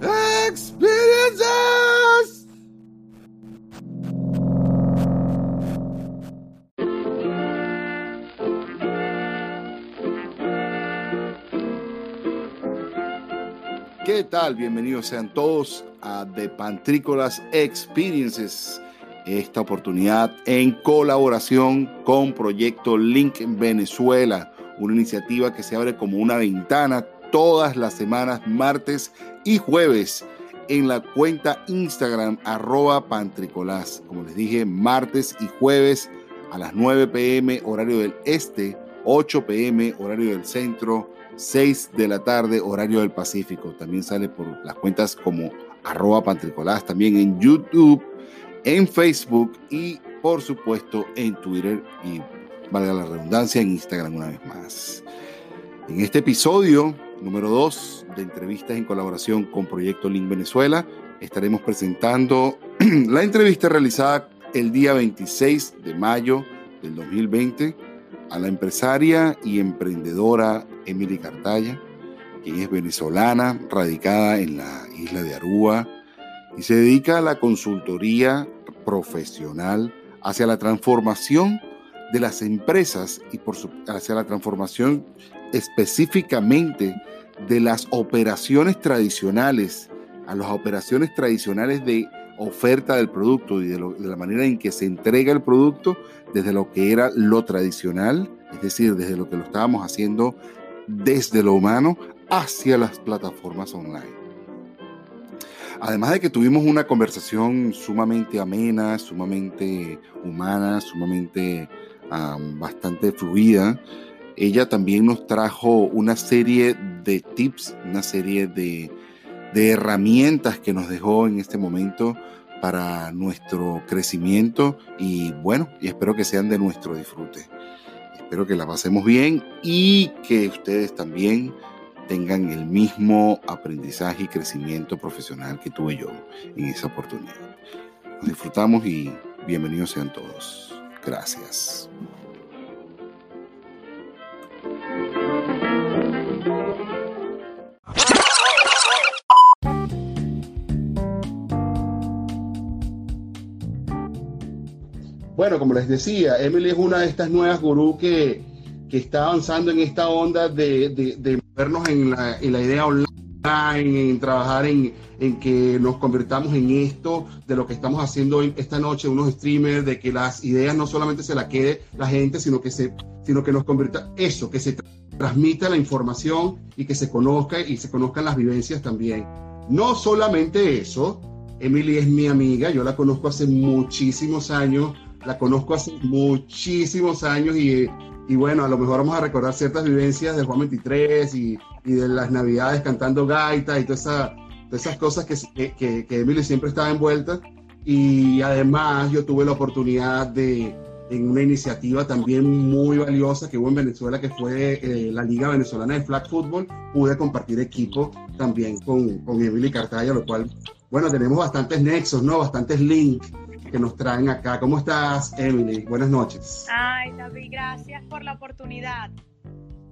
Experiences. ¿Qué tal? Bienvenidos sean todos a The Pantrícolas Experiences. Esta oportunidad en colaboración con Proyecto Link en Venezuela, una iniciativa que se abre como una ventana todas las semanas, martes y jueves, en la cuenta Instagram arroba pantricolás. Como les dije, martes y jueves a las 9 pm horario del este, 8 pm horario del centro, 6 de la tarde horario del Pacífico. También sale por las cuentas como arroba pantricolás, también en YouTube, en Facebook y por supuesto en Twitter y valga la redundancia en Instagram una vez más. En este episodio número 2 de entrevistas en colaboración con Proyecto Link Venezuela, estaremos presentando la entrevista realizada el día 26 de mayo del 2020 a la empresaria y emprendedora Emily Cartaya, quien es venezolana, radicada en la isla de Aruba y se dedica a la consultoría profesional hacia la transformación de las empresas y hacia la transformación específicamente de las operaciones tradicionales a las operaciones tradicionales de oferta del producto y de, la manera en que se entrega el producto desde lo que era lo tradicional, es decir, desde lo que lo estábamos haciendo desde lo humano hacia las plataformas online. Además de que tuvimos una conversación sumamente amena, sumamente humana, sumamente bastante fluida, ella también nos trajo una serie de tips, una serie de, herramientas que nos dejó en este momento para nuestro crecimiento y bueno, y espero que sean de nuestro disfrute. Espero que la pasemos bien y que ustedes también tengan el mismo aprendizaje y crecimiento profesional que tuve yo en esa oportunidad. Nos disfrutamos y bienvenidos sean todos. Gracias. Bueno, como les decía, Emily es una de estas nuevas gurú que, que está avanzando en esta onda de, de, de vernos en la, en la, idea online, en trabajar en, en, que nos convirtamos en esto, de lo que estamos haciendo esta noche, unos streamers, de que las ideas no solamente se la quede la gente, sino que, se, sino que nos convierta eso, que se transmita la información y que se conozca y se conozcan las vivencias también. No solamente eso, Emily es mi amiga, yo la conozco hace muchísimos años la conozco hace muchísimos años y, y, bueno, a lo mejor vamos a recordar ciertas vivencias del Juan 23 y, y de las navidades cantando gaita y todas esa, esas cosas que, que, que, Emily siempre estaba envuelta. Y además yo tuve la oportunidad de, en una iniciativa también muy valiosa que hubo en Venezuela, que fue eh, la Liga Venezolana de Flag Football, pude compartir equipo también con, con Emily Cartaya, lo cual, bueno, tenemos bastantes nexos, ¿no? Bastantes links que nos traen acá. ¿Cómo estás, Emily? Buenas noches. Ay, David, gracias por la oportunidad.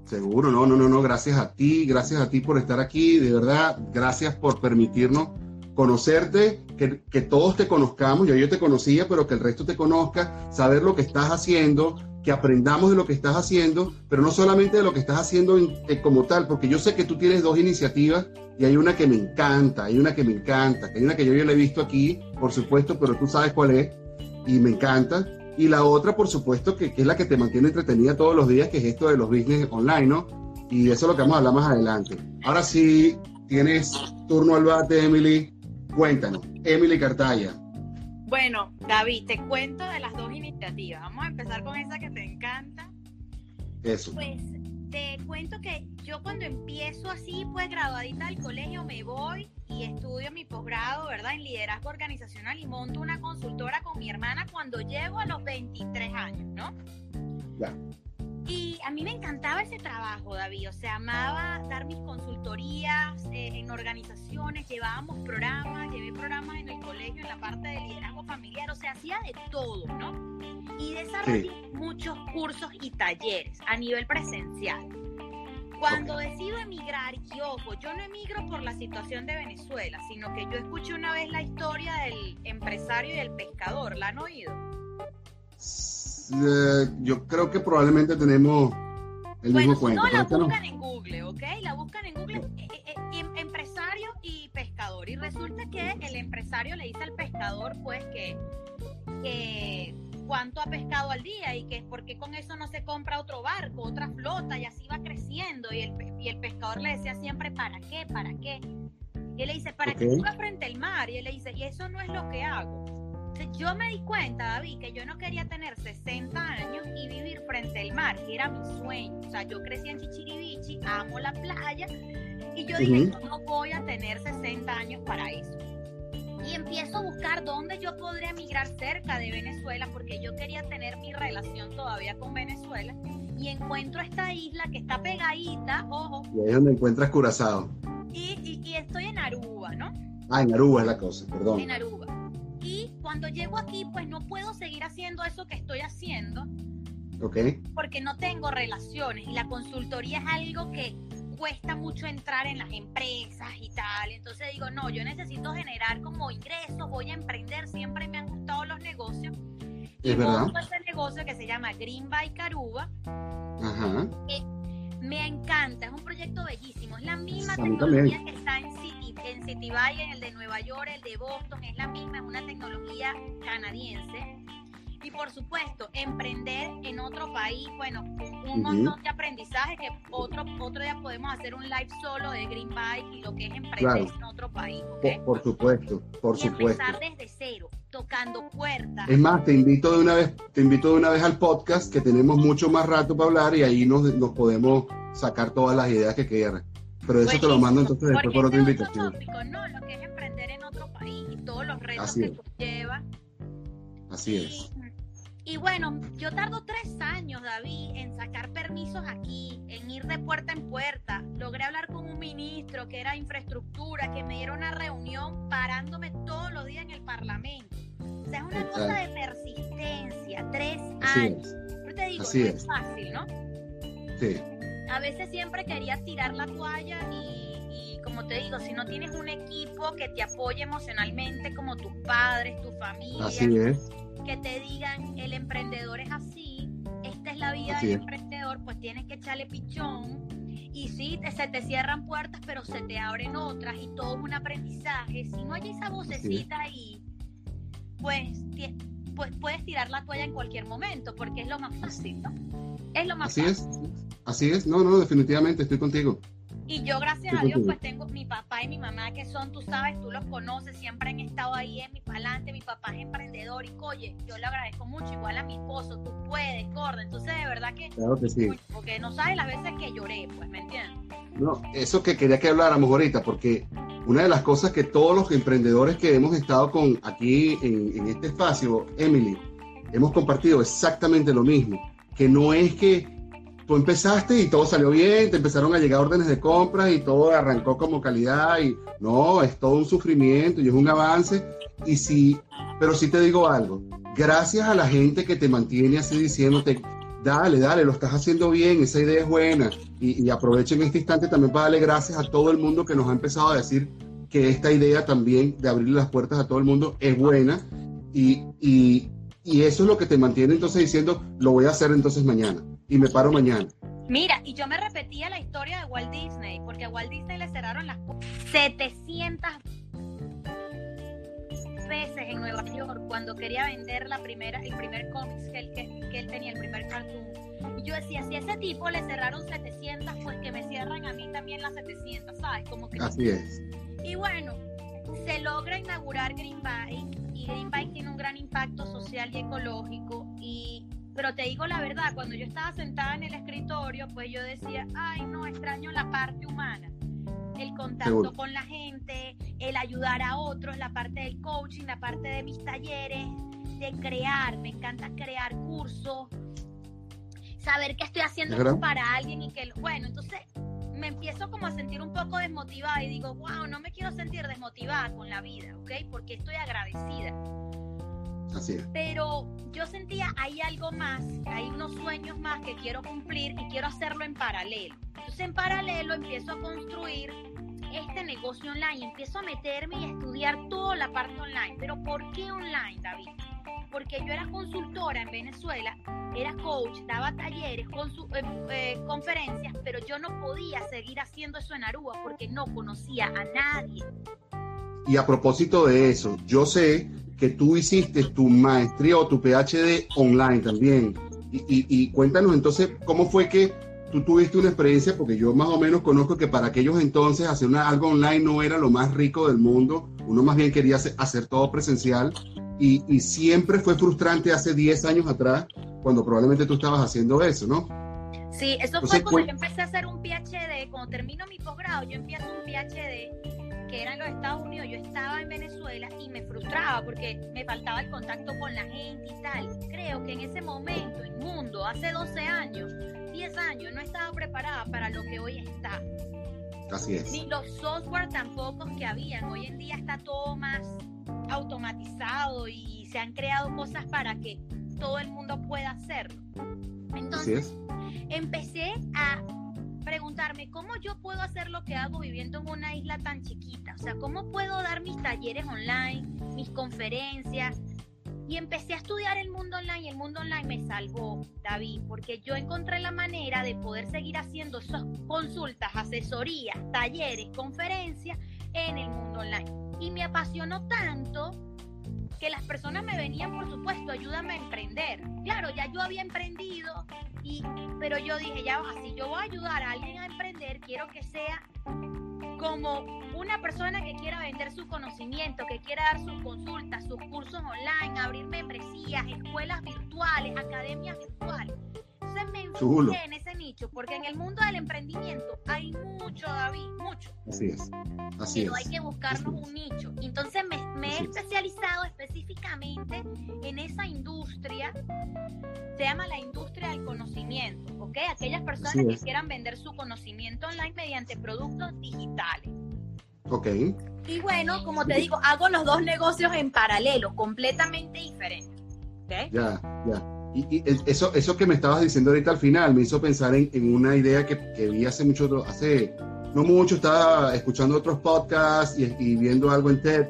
Seguro, no, no, no, no, gracias a ti, gracias a ti por estar aquí, de verdad, gracias por permitirnos conocerte, que, que todos te conozcamos, yo, yo te conocía, pero que el resto te conozca, saber lo que estás haciendo, que aprendamos de lo que estás haciendo, pero no solamente de lo que estás haciendo eh, como tal, porque yo sé que tú tienes dos iniciativas y hay una que me encanta, hay una que me encanta, hay una que yo ya la he visto aquí, por supuesto, pero tú sabes cuál es y me encanta. Y la otra, por supuesto, que, que es la que te mantiene entretenida todos los días, que es esto de los business online, ¿no? Y eso es lo que vamos a hablar más adelante. Ahora sí, tienes turno al bate, Emily. Cuéntanos, Emily Cartaya, bueno, David, te cuento de las dos iniciativas. Vamos a empezar con esa que te encanta. Eso. Pues te cuento que yo cuando empiezo así, pues graduadita del colegio, me voy y estudio mi posgrado, ¿verdad? En liderazgo organizacional y monto una consultora con mi hermana cuando llego a los 23 años, ¿no? Ya. Y a mí me encantaba ese trabajo, David. O sea, amaba dar mis consultorías eh, en organizaciones, llevábamos programas, llevé programas en el colegio en la parte de liderazgo familiar, o sea, hacía de todo, ¿no? Y desarrollé muchos cursos y talleres a nivel presencial. Cuando decido emigrar, y ojo, yo no emigro por la situación de Venezuela, sino que yo escuché una vez la historia del empresario y del pescador, ¿la han oído? Eh, yo creo que probablemente tenemos el mismo cuento. No, la buscan en Google, ¿ok? La buscan en Google, eh, eh, em, empresario y pescador. Y resulta que el empresario le dice al pescador, pues, que, que cuánto ha pescado al día y que por qué con eso no se compra otro barco, otra flota y así va creciendo. Y el, y el pescador le decía siempre, ¿para qué? ¿Para qué? Y él le dice, ¿para qué tú frente al mar? Y él le dice, y eso no es lo que hago. Yo me di cuenta, David, que yo no quería tener 60 años y vivir frente al mar, que era mi sueño. O sea, yo crecí en Chichiribichi, amo la playa, y yo dije, no voy a tener 60 años para eso y empiezo a buscar dónde yo podría emigrar cerca de Venezuela porque yo quería tener mi relación todavía con Venezuela y encuentro esta isla que está pegadita, ojo. Y ahí es donde encuentras Curazao. Y, y, estoy en Aruba, ¿no? Ah, en Aruba es la cosa, perdón. En Aruba. Y cuando llego aquí, pues no puedo seguir haciendo eso que estoy haciendo. Ok. Porque no tengo relaciones y la consultoría es algo que cuesta mucho entrar en las empresas y tal. Entonces digo, no, yo necesito generar como ingresos, voy a emprender, siempre me han gustado los negocios. Es y verdad. este negocio que se llama Green by Caruba. Ajá. me encanta, es un proyecto bellísimo. Es la misma tecnología que está en en City Valley, el de Nueva York, el de Boston, es la misma, es una tecnología canadiense y por supuesto, emprender en otro país, bueno, un montón de aprendizaje que otro, otro día podemos hacer un live solo de Green Bike y lo que es emprender en otro país. Por, supuesto, por y supuesto. Empezar desde cero, tocando puertas. Es más, te invito de una vez, te invito de una vez al podcast que tenemos mucho más rato para hablar y ahí nos, nos podemos sacar todas las ideas que quieras. Pero eso te lo mando entonces después por otra invitación. no, lo que es emprender en otro país y todos los retos que lleva. Así es. Y bueno, yo tardo tres años, David, en sacar permisos aquí, en ir de puerta en puerta. Logré hablar con un ministro que era infraestructura, que me diera una reunión parándome todos los días en el Parlamento. O sea, es una cosa de persistencia, tres años. Pero te digo, no es. fácil, ¿no? Sí. A veces siempre quería tirar la toalla y, y, como te digo, si no tienes un equipo que te apoye emocionalmente, como tus padres, tu familia. Así es que te digan el emprendedor es así, esta es la vida del emprendedor, pues tienes que echarle pichón. Y sí, se te cierran puertas, pero se te abren otras y todo es un aprendizaje. Si no hay esa vocecita ahí, pues, pues, puedes tirar la toalla en cualquier momento, porque es lo más fácil, ¿no? Es lo más así fácil. Es. Así es, no, no, definitivamente estoy contigo. Y yo, gracias a Dios, pues tengo mi papá y mi mamá que son, tú sabes, tú los conoces, siempre han estado ahí en mi palante. Mi papá es emprendedor y, oye, yo le agradezco mucho, igual a mi esposo, tú puedes, gorda. Entonces, de verdad que. Claro que sí. Porque no sabes las veces que lloré, pues, ¿me entiendes? No, eso que quería que habláramos ahorita, porque una de las cosas que todos los emprendedores que hemos estado con aquí en, en este espacio, Emily, hemos compartido exactamente lo mismo. Que no es que tú empezaste y todo salió bien, te empezaron a llegar órdenes de compra y todo arrancó como calidad y no, es todo un sufrimiento y es un avance. Y sí, pero sí te digo algo, gracias a la gente que te mantiene así diciéndote, dale, dale, lo estás haciendo bien, esa idea es buena. Y, y aprovecho este instante también para darle gracias a todo el mundo que nos ha empezado a decir que esta idea también de abrirle las puertas a todo el mundo es buena. Y, y, y eso es lo que te mantiene entonces diciendo, lo voy a hacer entonces mañana y me paro mañana. Mira, y yo me repetía la historia de Walt Disney, porque a Walt Disney le cerraron las 700 veces en Nueva York cuando quería vender la primera, el primer cómics que él, que, él tenía, el primer cartoon. Y yo decía, si a ese tipo le cerraron 700, pues que me cierran a mí también las 700, ¿sabes? Como que Así es. Y bueno, se logra inaugurar Green Bike y Green Bike tiene un gran impacto social y ecológico y pero te digo la verdad, cuando yo estaba sentada en el escritorio, pues yo decía, ay, no, extraño la parte humana, el contacto con la gente, el ayudar a otros, la parte del coaching, la parte de mis talleres, de crear, me encanta crear cursos. saber que estoy haciendo para alguien y que, bueno, entonces me empiezo como a sentir un poco desmotivada y digo, wow, no me quiero sentir desmotivada con la vida, ¿ok? Porque estoy agradecida. Así es. Pero yo sentía, hay algo más, hay unos sueños más que quiero cumplir y quiero hacerlo en paralelo. Entonces en paralelo empiezo a construir este negocio online, empiezo a meterme y a estudiar toda la parte online. Pero ¿por qué online, David? Porque yo era consultora en Venezuela, era coach, daba talleres, eh, eh, conferencias, pero yo no podía seguir haciendo eso en Aruba porque no conocía a nadie. Y a propósito de eso, yo sé que tú hiciste tu maestría o tu PhD online también. Y, cuéntanos entonces cómo fue que tú tuviste una experiencia, porque yo más o menos conozco que para aquellos entonces hacer una, algo online no era lo más rico del mundo, uno más bien quería hacer, todo presencial. Y, y, siempre fue frustrante hace 10 años atrás cuando probablemente tú estabas haciendo eso, ¿no? Sí, eso fue cuando yo empecé a hacer un PhD, cuando termino mi posgrado, yo empiezo un PhD que era en los Estados Unidos, yo estaba en Venezuela y me frustraba porque me faltaba el contacto con la gente y tal. Creo que en ese momento, el mundo, hace 12 años, 10 años, no estaba preparada para lo que hoy está. Así es. Ni los software tampoco que habían. Hoy en día está todo más automatizado y se han creado cosas para que todo el mundo pueda hacerlo. Entonces, empecé a preguntarme cómo yo puedo hacer lo que hago viviendo en una isla tan chiquita. O sea, cómo puedo dar mis talleres online, mis conferencias. Y empecé a estudiar el mundo online y el mundo online me salvó, David, porque yo encontré la manera de poder seguir haciendo consultas, asesorías, talleres, conferencias en el mundo online. Y me apasionó tanto que las personas me venían, por supuesto, ayúdame a emprender. Claro, ya yo había emprendido, pero yo dije, ya, si yo voy a ayudar a alguien a emprender, quiero que sea como una persona que quiera vender su conocimiento, que quiera dar sus consultas, sus cursos online, abrir membresías, escuelas virtuales, academias virtuales. Entonces me enfoqué en ese nicho, porque en el mundo del emprendimiento hay mucho, David, mucho. Así es. Así pero hay que buscarnos un nicho. Entonces me, me he especializado específicamente en esa industria, se llama la industria del conocimiento, ¿ok? Aquellas personas que quieran vender su conocimiento online mediante productos digitales. Ok. Y bueno, como te digo, hago los dos negocios en paralelo, completamente diferentes. ¿okay? Ya, ya. Y, eso, eso que me estabas diciendo ahorita al final me hizo pensar en, una idea que, vi hace mucho, hace no mucho, estaba escuchando otros podcasts y, viendo algo en TED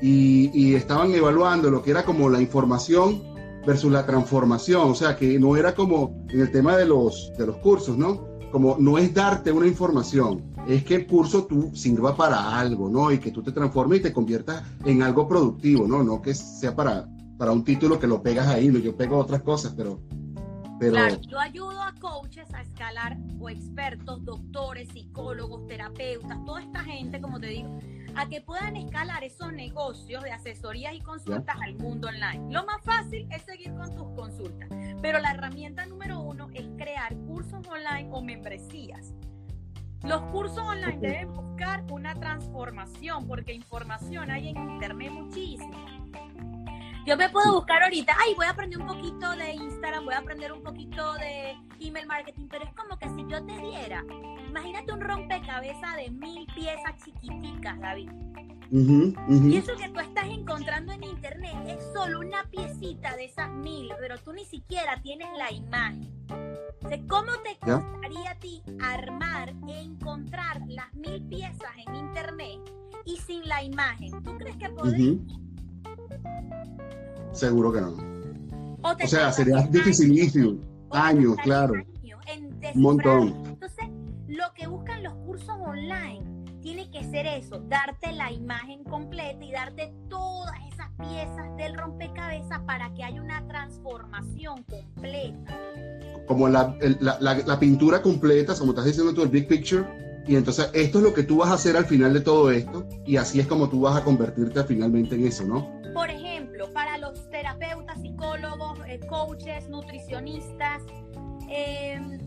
y, estaban evaluando lo que era como la información versus la transformación, o sea, que no era como en el tema de los, de los cursos, ¿no? Como no es darte una información, es que el curso tú sirva para algo, ¿no? Y que tú te transformes y te conviertas en algo productivo, ¿no? No que sea para para un título que lo pegas ahí, yo pego otras cosas, pero... pero... Claro, yo ayudo a coaches a escalar o expertos, doctores, psicólogos, terapeutas, toda esta gente, como te digo, a que puedan escalar esos negocios de asesorías y consultas al mundo online. Lo más fácil es seguir con tus consultas, pero la herramienta número uno es crear cursos online o membresías. Los cursos online deben buscar una transformación porque información hay en internet muchísimo yo me puedo buscar ahorita, ay, voy a aprender un poquito de Instagram, voy a aprender un poquito de email marketing, pero es como que si yo te diera, imagínate un rompecabezas de mil piezas chiquiticas, David. Y eso que tú estás encontrando en internet es solo una piecita de esas mil, pero tú ni siquiera tienes la imagen. ¿Cómo te gustaría a ti armar e encontrar las mil piezas en internet y sin la imagen? ¿Tú crees que podrías? Seguro que no. O, sea, sería dificilísimo. Años, claro. Un montón. Entonces, lo que buscan los cursos online tiene que ser eso, darte la imagen completa y darte todas esas piezas del rompecabezas para que haya una transformación completa. Como la, la, la, pintura completa, como estás diciendo tú, el big picture, y entonces esto es lo que tú vas a hacer al final de todo esto, y así es como tú vas a convertirte finalmente en eso, ¿no? Por ejemplo, para los terapeutas, psicólogos, eh, coaches, nutricionistas, em,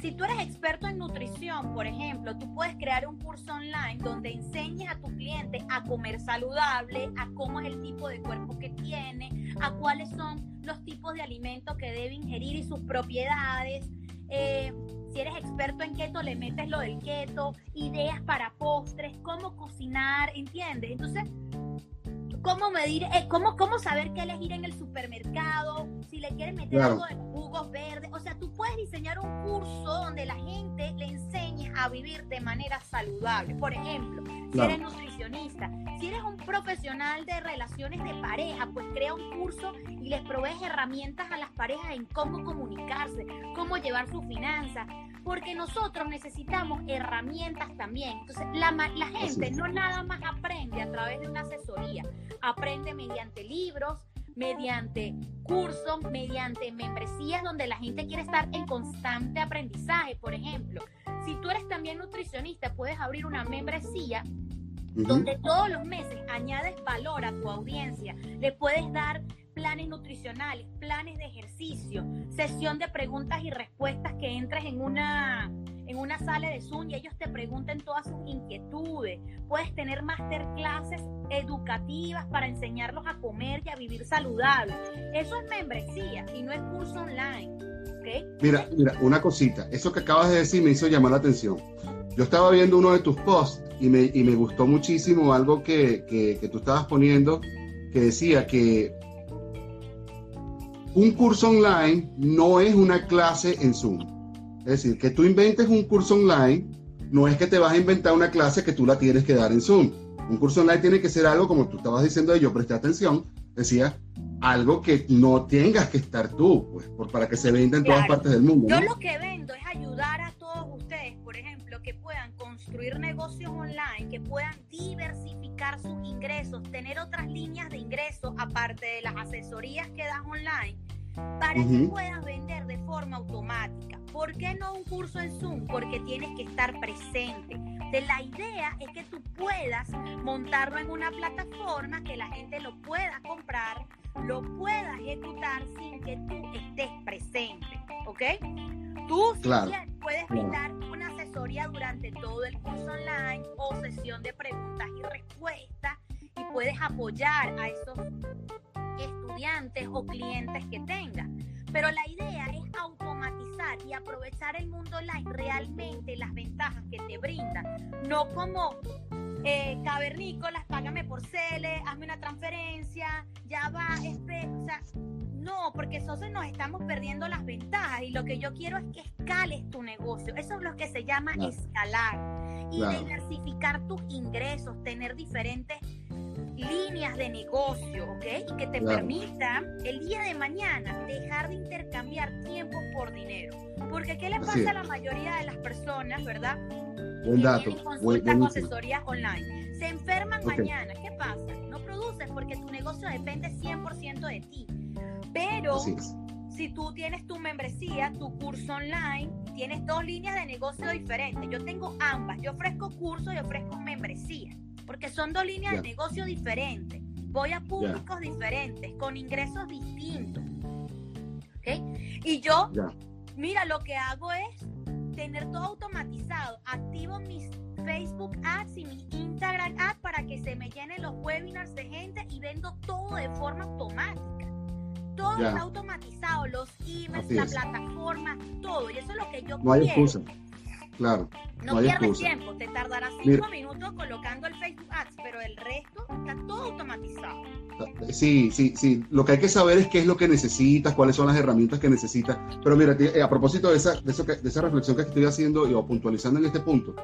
si tú eres experto en nutrición, por ejemplo, tú puedes crear un curso online donde enseñes a tu cliente a comer saludable, a cómo es el tipo de cuerpo que tiene, a cuáles son los tipos de alimentos que debe ingerir y sus propiedades, Eh, si eres experto en keto, le metes lo del keto, ideas para postres, cómo cocinar, ¿entiendes? Entonces, cómo medir, eh, cómo, cómo saber qué elegir en el supermercado, si le quieres meter algo de jugos verdes. O sea, tú puedes diseñar un curso donde la gente le enseñe a vivir de manera saludable. Por ejemplo, si eres nutricionista, si eres un profesional de relaciones de pareja, pues crea un curso y les provees herramientas a las parejas en cómo comunicarse, cómo llevar sus finanzas porque nosotros necesitamos herramientas también. Entonces, la, la gente no nada más aprende a través de una asesoría, aprende mediante libros, mediante cursos, mediante membresías donde la gente quiere estar en constante aprendizaje. Por ejemplo, si tú eres también nutricionista, puedes abrir una membresía donde todos los meses añades valor a tu audiencia, le puedes dar planes nutricionales, planes de ejercicio, sesión de preguntas y respuestas que entres en una en una sala de Zoom y ellos te pregunten todas sus inquietudes. Puedes tener masterclasses educativas para enseñarlos a comer y a vivir saludable. Eso es membresía y no es curso online. Mira, mira, una cosita. Eso que acabas de decir me hizo llamar la atención. Yo estaba viendo uno de tus posts y me, y me gustó muchísimo algo que, que, que tú estabas poniendo que decía que un curso online no es una clase en Zoom. Es decir, que tú inventes un curso online no es que te vas a inventar una clase que tú la tienes que dar en Zoom. Un curso online tiene que ser algo, como tú estabas diciendo, yo presté atención, decía, algo que no tengas que estar tú, pues, por, para que se venda en todas partes del mundo. Yo lo que vendo es ayudar a todos ustedes, por ejemplo, que puedan construir negocios online, que puedan diversificar sus ingresos, tener otras líneas de ingresos aparte de las asesorías que das online para que puedas vender de forma automática. ¿Por qué no un curso en Zoom? Porque tienes que estar presente. La idea es que tú puedas montarlo en una plataforma que la gente lo pueda comprar, lo pueda ejecutar sin que tú estés presente. ¿Ok? Tú puedes brindar asesoría durante todo el curso online o sesión de preguntas y respuestas y puedes apoyar a esos estudiantes o clientes que tengas. Pero la idea es automatizar y aprovechar el mundo online realmente las ventajas que te brinda. No como eh, cavernícolas, págame por Cele, hazme una transferencia, ya va, este, o sea, no, porque entonces nos estamos perdiendo las ventajas y lo que yo quiero es que escales tu negocio. Eso es lo que se llama escalar y diversificar tus ingresos, tener diferentes líneas de negocio, ¿ok? Y que te permita el día de mañana dejar de intercambiar tiempo por dinero. Porque ¿qué le pasa a la mayoría de las personas, verdad? Buen dato. Consultas asesorías online. Se enferman mañana. ¿Qué pasa? No produces porque tu negocio depende 100% de ti. Pero si tú tienes tu membresía, tu curso online, tienes dos líneas de negocio diferentes. Yo tengo ambas. Yo ofrezco curso y ofrezco membresía porque son dos líneas de negocio diferentes. Voy a públicos diferentes, con ingresos distintos. Y yo, mira, lo que hago es tener todo automatizado. Activo mis Facebook Ads y mi Instagram Ads para que se me llenen los webinars de gente y vendo todo de forma automática. Todo está automatizado, los emails, la plataforma, todo. Y eso es lo que yo no quiero. Claro. No, pierdes tiempo, te tardará cinco minutos colocando el Facebook Ads, pero el resto está todo automatizado. Sí, sí, sí. Lo que hay que saber es qué es lo que necesitas, cuáles son las herramientas que necesitas. Pero mira, eh, a propósito de esa, de, eso de esa reflexión que estoy haciendo y o puntualizando en este punto,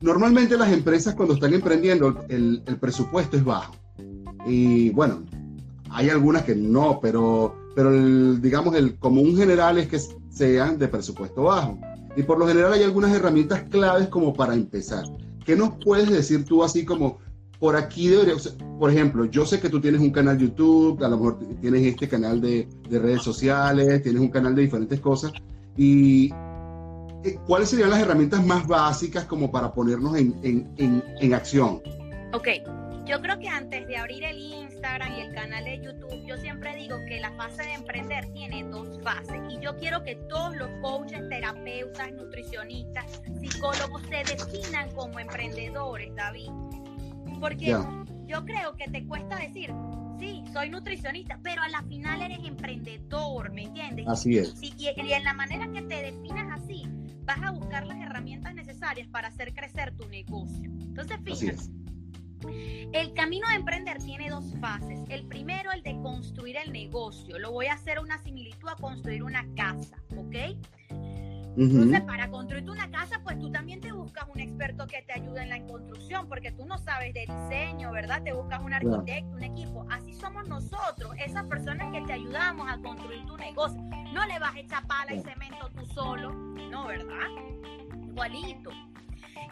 normalmente las empresas cuando están emprendiendo el, el presupuesto es bajo. Y bueno, hay algunas que no, pero, pero el, digamos el común general es que sean de presupuesto bajo. Y por lo general hay algunas herramientas claves como para empezar. ¿Qué nos puedes decir tú así como, por aquí debería, por ejemplo, yo sé que tú tienes un canal YouTube, a lo mejor tienes este canal de, de redes sociales, tienes un canal de diferentes cosas, y eh, ¿cuáles serían las herramientas más básicas como para ponernos en, en, en, en acción? Ok, yo creo que antes de abrir el Instagram y el canal de YouTube, yo siempre digo que la fase de emprender tiene dos fases. Y yo quiero que todos los coaches, terapeutas, nutricionistas, psicólogos se definan como emprendedores, David. Porque yo creo que te cuesta decir, sí, soy nutricionista, pero a la final eres emprendedor, ¿me entiendes? Así es. y, y en la manera que te definas así, vas a buscar las herramientas necesarias para hacer crecer tu negocio. Entonces, fíjate. El camino de emprender tiene dos fases. El primero, el de construir el negocio. Lo voy a hacer una similitud a construir una casa, ¿ok? Entonces, para construirte una casa, pues tú también te buscas un experto que te ayude en la construcción, porque tú no sabes de diseño, ¿verdad? Te buscas un arquitecto, un equipo. Así somos nosotros, esas personas que te ayudamos a construir tu negocio. No le vas a echar pala y cemento tú solo, no, ¿verdad? Igualito.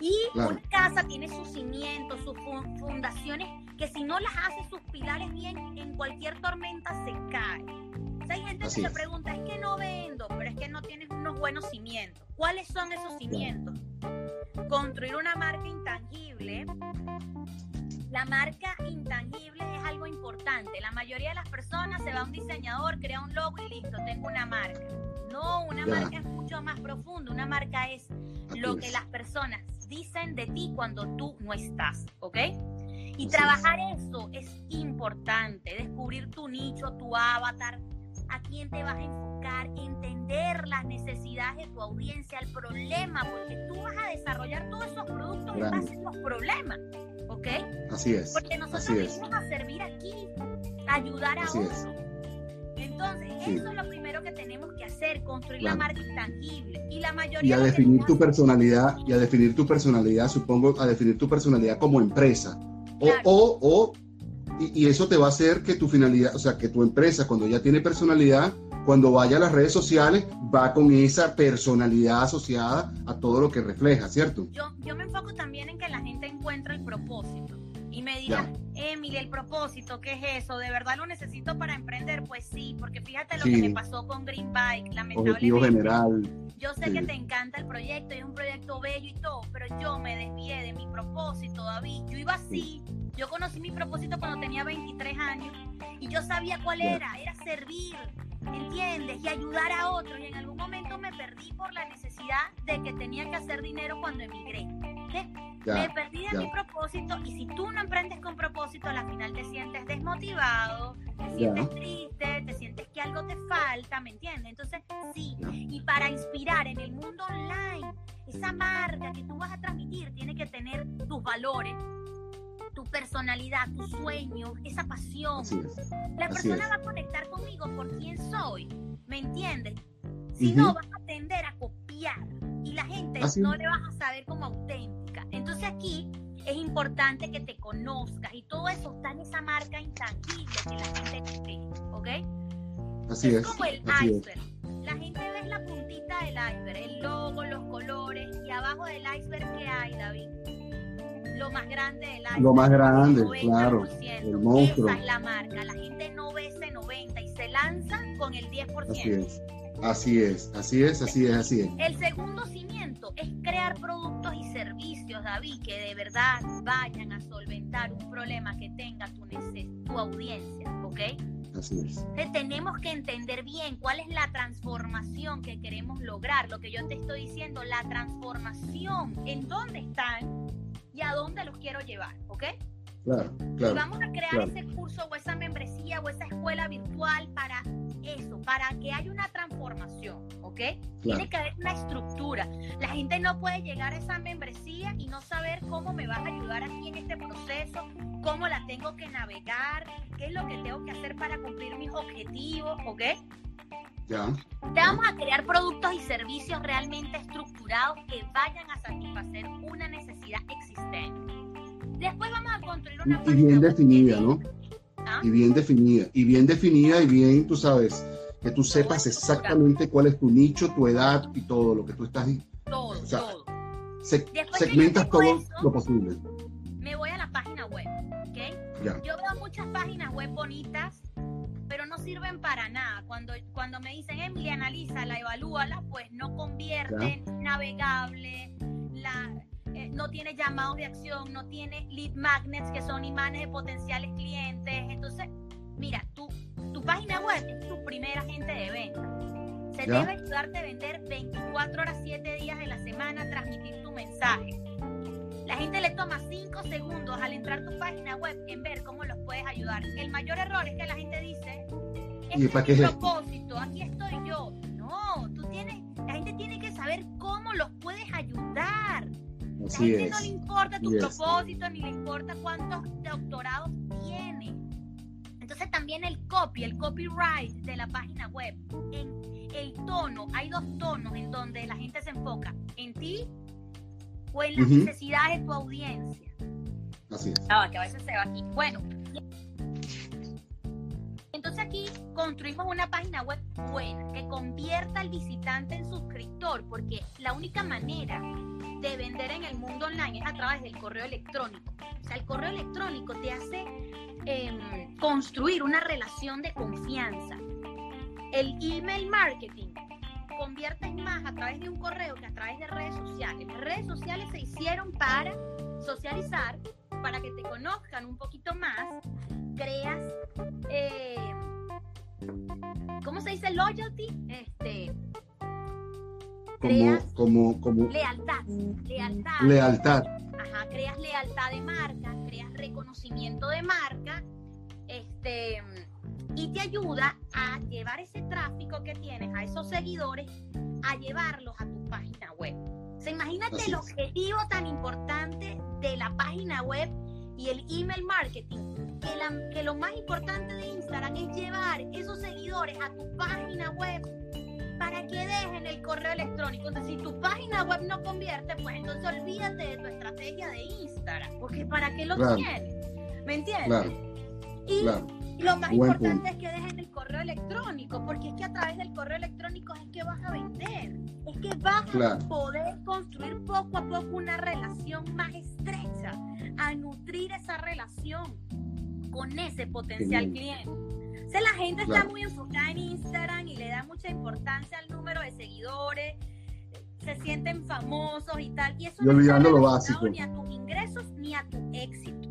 Y una casa tiene sus cimientos, sus fundaciones, que si no las hace sus pilares bien, en cualquier tormenta se cae. hay gente que se pregunta, es que no vendo, pero es que no tienes unos buenos cimientos. ¿Cuáles son esos cimientos? Construir una marca intangible. La marca intangible es algo importante. La mayoría de las personas se va a un diseñador, crea un logo y listo, tengo una marca. No, una marca es mucho más profunda. Una marca es lo que las personas dicen de ti cuando tú no estás, ¿ok? Y trabajar eso es importante, descubrir tu nicho, tu avatar, a quién te vas a enfocar, entender las necesidades de tu audiencia, el problema, porque tú vas a desarrollar todos esos productos en base a los problemas, ¿ok? Así es. Porque nosotros venimos a servir aquí, a ayudar a otros. Entonces, eso es lo primero que tenemos que hacer, construir la marca intangible. Y la mayoría y a definir tu personalidad, y a definir tu personalidad, supongo, a definir tu personalidad como empresa. O, o, o y, eso te va a hacer que tu finalidad, o sea, que tu empresa, cuando ya tiene personalidad, cuando vaya a las redes sociales, va con esa personalidad asociada a todo lo que refleja, ¿cierto? Yo, yo me enfoco también en que la gente encuentre el propósito y me dirán, Emily, el propósito, ¿qué es eso? ¿De verdad lo necesito para emprender? Pues sí, porque fíjate lo que me pasó con Green Bike, lamentablemente. general. Yo sé que te encanta el proyecto es un proyecto bello y todo, pero yo me desvié de mi propósito, David. Yo iba así. Yo conocí mi propósito cuando tenía 23 años y yo sabía cuál era, era servir, ¿entiendes? Y ayudar a otros. Y en algún momento me perdí por la necesidad de que tenía que hacer dinero cuando emigré. Me perdí de mi propósito y si tú no emprendes con propósito, al final te sientes desmotivado, te sientes triste, te sientes que algo te falta, ¿me entiendes? Entonces, sí, y para inspirar en el mundo online, esa marca que tú vas a transmitir tiene que tener tus valores, tu personalidad, tu sueño, esa pasión. La persona va a conectar conmigo por quién soy, ¿me entiendes? Si no, vas a tender a copiar y la gente no le vas a saber como auténtica. Entonces aquí es importante que te conozcas y todo eso está en esa marca intangible que la gente ve, ¿ok? Así es. Es como el iceberg. La gente ve la puntita del iceberg, el logo, los colores y abajo del iceberg ¿qué hay, David? lo más grande del año. Lo más grande, claro. El monstruo. Esa es la marca. La gente no ve ese 90 y se lanza con el 10%. Así es. Así es, así es, así es, así es. El segundo cimiento es crear productos y servicios, David, que de verdad vayan a solventar un problema que tenga tu, tu audiencia, ¿ok? Así es. Entonces, tenemos que entender bien cuál es la transformación que queremos lograr. Lo que yo te estoy diciendo, la transformación, en dónde están y a dónde los quiero llevar, ¿ok? Claro, claro. Y vamos a crear ese curso o esa membresía o esa escuela virtual para eso, para que haya una transformación, ¿ok? Tiene que haber una estructura. La gente no puede llegar a esa membresía y no saber cómo me vas a ayudar aquí en este proceso, cómo la tengo que navegar, qué es lo que tengo que hacer para cumplir mis objetivos, ¿ok? Ya. Te vamos a crear productos y servicios realmente estructurados que vayan a satisfacer una necesidad existente. Después vamos a construir una... Y, bien definida, ¿no? ¿Ah? Y bien definida. Y bien definida y bien, tú sabes, que tú sepas exactamente cuál es tu nicho, tu edad y todo lo que tú estás... Todo, todo. segmentas todo lo posible. Me voy a la página web, ¿ok? Yo veo muchas páginas web bonitas pero no sirven para nada. Cuando, cuando me dicen, Emily, analízala, evalúala, pues no convierte, navegable, la, no tiene llamados de acción, no tiene lead magnets, que son imanes de potenciales clientes. Entonces, mira, tu, tu página web es tu primera agente de venta. Se debe ayudarte a vender 24 horas, 7 días de la semana, transmitir tu mensaje La gente le toma cinco segundos al entrar a tu página web en ver cómo los puedes ayudar. El mayor error es que la gente dice, este es mi propósito, aquí estoy yo. No, tú tienes, la gente tiene que saber cómo los puedes ayudar. Así la gente no le importa tu propósito, ni le importa cuántos doctorados tiene. Entonces también el copy, el copyright de la página web, en el tono, hay dos tonos en donde la gente se enfoca, en ti o en las necesidades de tu audiencia. Así es. Ah, que a veces se va aquí. Bueno, entonces aquí construimos una página web buena que convierta al visitante en suscriptor, porque la única manera de vender en el mundo online es a través del correo electrónico. O sea, el correo electrónico te hace em, construir una relación de confianza. El email marketing convierte más a través de un correo que a través de redes sociales. Las redes sociales se hicieron para socializar, para que te conozcan un poquito más, creas, eh, ¿cómo se dice? Loyalty, este, creas como, como, lealtad, lealtad. Lealtad. Ajá, creas lealtad de marca, creas reconocimiento de marca, este, y te ayuda a llevar ese tráfico que tienes, a esos seguidores, a llevarlos a tu página web. O imagínate el objetivo tan importante de la página web y el email marketing, que, que lo más importante de Instagram es llevar esos seguidores a tu página web para que dejen el correo electrónico. Entonces, si tu página web no convierte, pues entonces olvídate de tu estrategia de Instagram, porque ¿para qué lo tienes? ¿Me entiendes? Claro. Y lo más importante es que dejen el correo electrónico, porque es que a través del correo electrónico es que vas a vender, es que vas a poder construir poco a poco una relación más estrecha, a nutrir esa relación con ese potencial cliente. La gente está muy enfocada en Instagram y le da mucha importancia al número de seguidores, se sienten famosos y tal, y eso no está lo básico. ni a tus ingresos ni a tu éxito.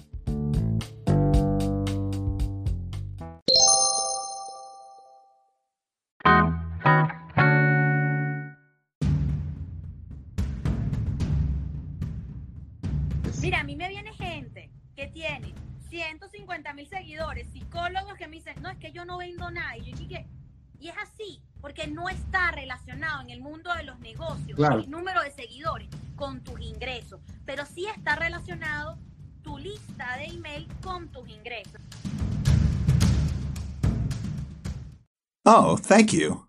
Es que yo no vendo nada. Y yo dije, y es así, porque no está relacionado en el mundo de los negocios el número de seguidores con tus ingresos, pero sí está relacionado tu lista de email con tus ingresos. Oh, thank you.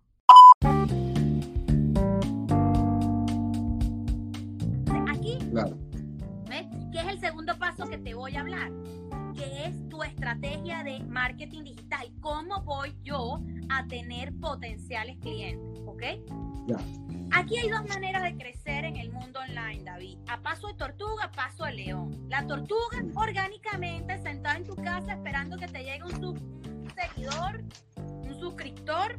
Aquí, ¿ves? ¿Qué es el segundo paso que te voy a hablar? ¿Qué es tu estrategia de marketing digital? ¿Cómo voy yo a tener potenciales clientes? ¿Ok? Aquí hay dos maneras de crecer en el mundo online, David. A paso de tortuga, a paso de león. La tortuga, orgánicamente, sentada en tu casa esperando que te llegue un seguidor, un suscriptor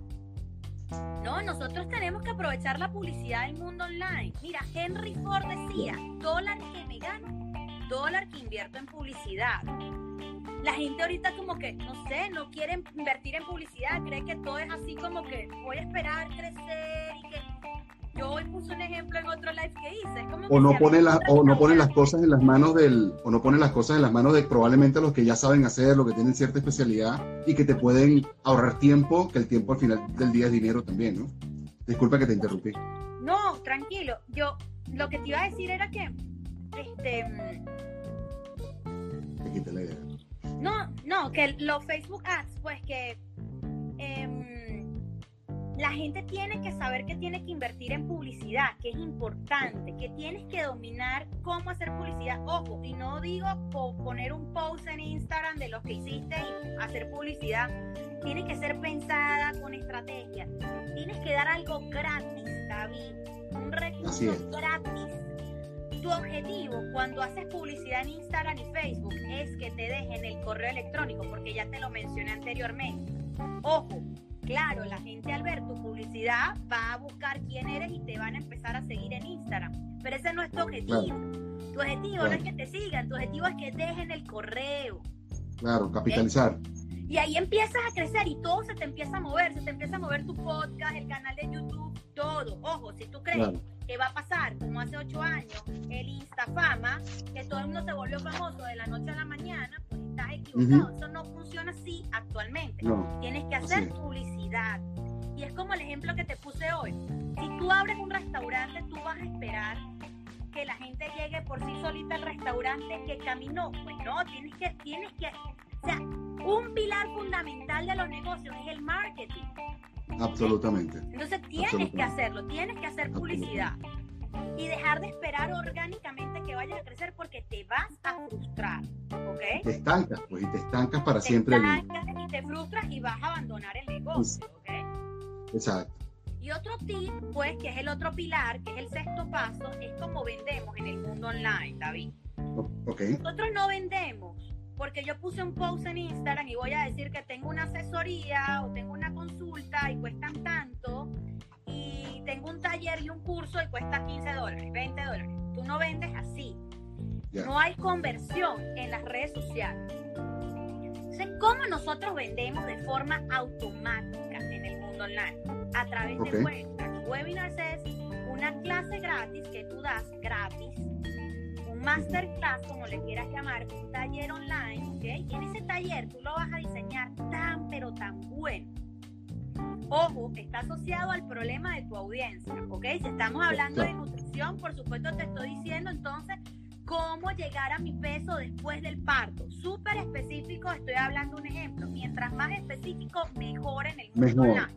no, nosotros tenemos que aprovechar la publicidad del mundo online. Mira, Henry Ford decía, dólar que me gano, dólar que invierto en publicidad. La gente ahorita como que, no sé, no quiere invertir en publicidad, cree que todo es así como que voy a esperar crecer y que yo hoy puse un ejemplo en otro live que hice. o no pone la, o no pone las cosas en las manos del, o no pone las cosas en las manos de probablemente los que ya saben hacer, los que tienen cierta especialidad y que te pueden ahorrar tiempo, que el tiempo al final del día es dinero también, ¿no? Disculpa que te interrumpí. No, tranquilo. Yo lo que te iba a decir era que este idea. No, no, que los Facebook Ads, pues que eh, la gente tiene que saber que tiene que invertir en publicidad, que es importante, que tienes que dominar cómo hacer publicidad. Ojo, y no digo poner un post en Instagram de lo que hiciste y hacer publicidad. Tiene que ser pensada con estrategia. Tienes que dar algo gratis, David. Un recurso gratis. Tu objetivo cuando haces publicidad en Instagram y Facebook es que te dejen el correo electrónico, porque ya te lo mencioné anteriormente. Ojo, Claro, la gente al ver tu publicidad va a buscar quién eres y te van a empezar a seguir en Instagram. Pero ese no es tu objetivo. Tu objetivo no es que te sigan, tu objetivo es que dejen el correo. Claro, capitalizar. Y ahí empiezas a crecer y todo se te empieza a mover, se te empieza a mover tu podcast, el canal de YouTube, todo. Ojo, si tú crees que va a pasar como hace ocho años, el Instafama, que todo el mundo se volvió famoso de la noche a la mañana, pues estás equivocado. Eso no funciona así actualmente. Tienes que hacer publicidad. Y es como el ejemplo que te puse hoy. Si tú abres un restaurante, tú vas a esperar que la gente llegue por sí solita al restaurante que caminó. Pues no, tienes que, tienes que, o sea, un pilar fundamental de los negocios es el marketing. Absolutamente. Entonces tienes que hacerlo, tienes que hacer publicidad y dejar de esperar orgánicamente que vayas a crecer porque te vas a frustrar, ¿ok? Te estancas, pues, y te estancas para siempre. Te estancas y te frustras y vas a abandonar el negocio, ¿ok? Exacto. Y otro tip, pues, que es el otro pilar, que es el sexto paso, es como vendemos en el mundo online, David. Ok. Nosotros no vendemos porque yo puse un post en Instagram y voy a decir que tengo una asesoría o tengo una consulta y cuestan tanto y tengo un taller y un curso y cuesta 15 dólares, 20 dólares. Tú no vendes así. No hay conversión en las redes sociales. Entonces, ¿cómo nosotros vendemos de forma automática en el mundo online? A través de webinars. Webinars es una clase gratis que tú das gratis masterclass, como le quieras llamar, un taller online, ¿ok? Y en ese taller tú lo vas a diseñar tan, pero tan bueno. Ojo, está asociado al problema de tu audiencia, ¿ok? Si estamos hablando de nutrición, por supuesto te estoy diciendo entonces cómo llegar a mi peso después del parto. Súper específico, estoy hablando un ejemplo. Mientras más específico, mejor en el mundo online.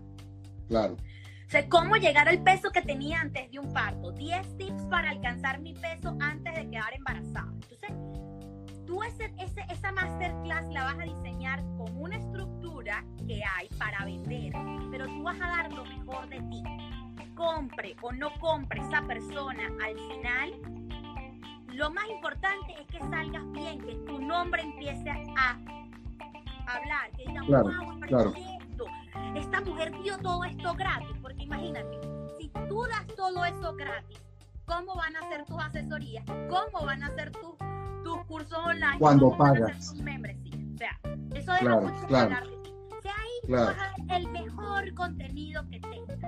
Claro. O sea, cómo llegar al peso que tenía antes de un parto. 10 tips para alcanzar mi peso antes de quedar embarazada. Entonces, tú ese, esa masterclass la vas a diseñar con una estructura que hay para vender, pero tú vas a dar lo mejor de ti. Compre o no compre esa persona, al final, lo más importante es que salgas bien, que tu nombre empiece a hablar, que digan, claro, wow, claro. Esta mujer dio todo esto gratis, porque imagínate, si tú das todo eso gratis, ¿cómo van a ser tus asesorías? ¿Cómo van a ser tus, tus cursos online? Cuando ¿Cómo pagas. Van a ser tus membresías? O sea, eso deja Claro, mucho claro. hablar de ti. O sea, ahí Claro. vas a dar el mejor contenido que tengas.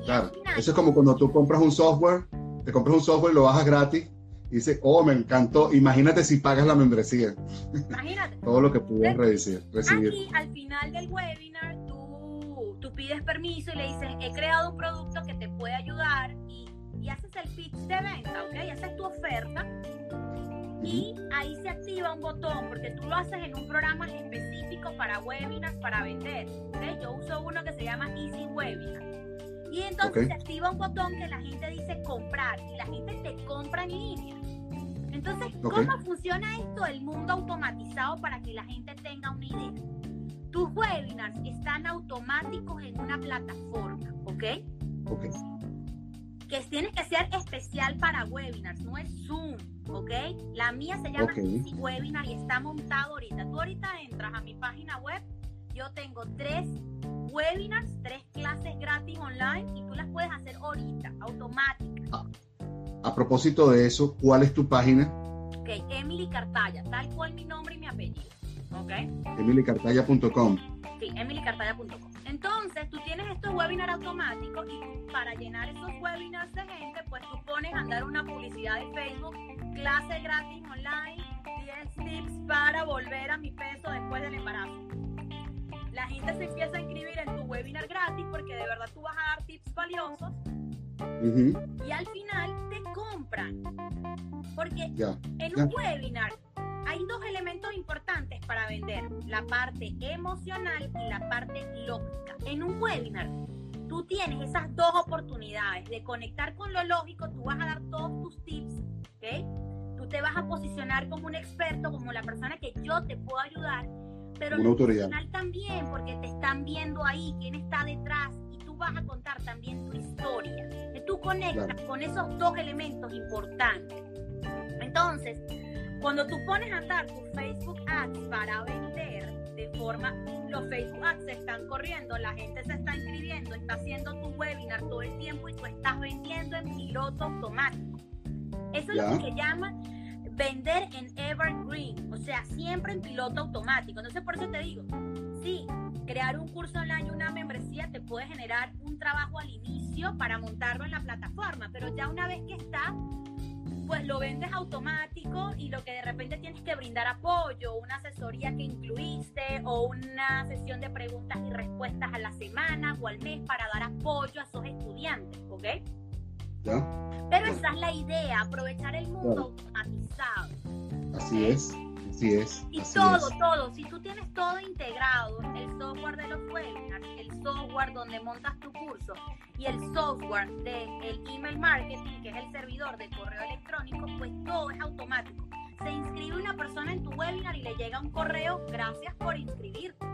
Y Claro. final, Eso es como cuando tú compras un software, te compras un software lo bajas gratis y dices, oh, me encantó. Imagínate si pagas la membresía, imagínate. todo lo que puedes recibir. Aquí, al final del webinar, pides permiso y le dices, he creado un producto que te puede ayudar y, y haces el pitch de venta, ¿ok? Haces tu oferta y ahí se activa un botón porque tú lo haces en un programa específico para webinars para vender. ¿ok? Yo uso uno que se llama Easy Webinar. Y entonces se activa un botón que la gente dice comprar y la gente te compra en línea. Entonces. ¿cómo funciona esto? El mundo automatizado para que la gente tenga una idea. Tus webinars están automáticos en una plataforma, ¿ok? Ok. que tiene que ser especial para webinars, no es Zoom, ¿ok? La mía se llama. Easy Webinar y está montado ahorita. Tú ahorita entras a mi página web, yo tengo tres webinars, tres clases gratis online y tú las puedes hacer ahorita, automáticas. A propósito de eso, ¿cuál es tu página? Ok, Emily Cartaya, tal cual mi nombre y mi apellido, ¿ok? emilycartaya.com. Sí, emilycartaya.com. Entonces, tú tienes estos webinars automáticos y para llenar esos webinars de gente, pues tú pones a andar una publicidad de Facebook, clase gratis online, 10 tips para volver a mi peso después del embarazo. La gente se empieza a inscribir en tu webinar gratis porque de verdad tú vas a dar tips valiosos Ujú, y al final te compran. Porque Ya. en Ya. un webinar hay dos elementos importantes para vender, la parte emocional y la parte lógica. En un webinar tú tienes esas dos oportunidades de conectar con lo lógico, tú vas a dar todos tus tips, ¿ok? Tú te vas a posicionar como un experto, como la persona que yo te puedo ayudar, pero lo autoridad. emocional también, porque te están viendo ahí, quién está detrás, y tú vas a contar también tu historia. Tú conectas Claro. con esos dos elementos importantes. Entonces, cuando tú pones a andar tus Facebook Ads para vender de forma, los Facebook Ads se están corriendo, la gente se está inscribiendo, está haciendo tu webinar todo el tiempo y tú estás vendiendo en piloto automático. Eso es lo que se llama vender en evergreen, o sea, siempre en piloto automático. Entonces, por eso te digo, sí, crear un curso online, una membresía te puede generar un trabajo al inicio para montarlo en la plataforma, pero ya una vez que está, pues lo vendes automático y lo que de repente tienes que brindar apoyo, una asesoría que incluiste o una sesión de preguntas y respuestas a la semana o al mes para dar apoyo a esos estudiantes, ¿ok? Pero esa es la idea, aprovechar el mundo automatizado. Así es. Así es. Y todo, todo. Si tú tienes todo integrado, el software de los webinars, el software donde montas tu curso y el software del email marketing, que es el servidor de correo electrónico, pues todo es automático. Se inscribe una persona en tu webinar y le llega un correo, gracias por inscribirte.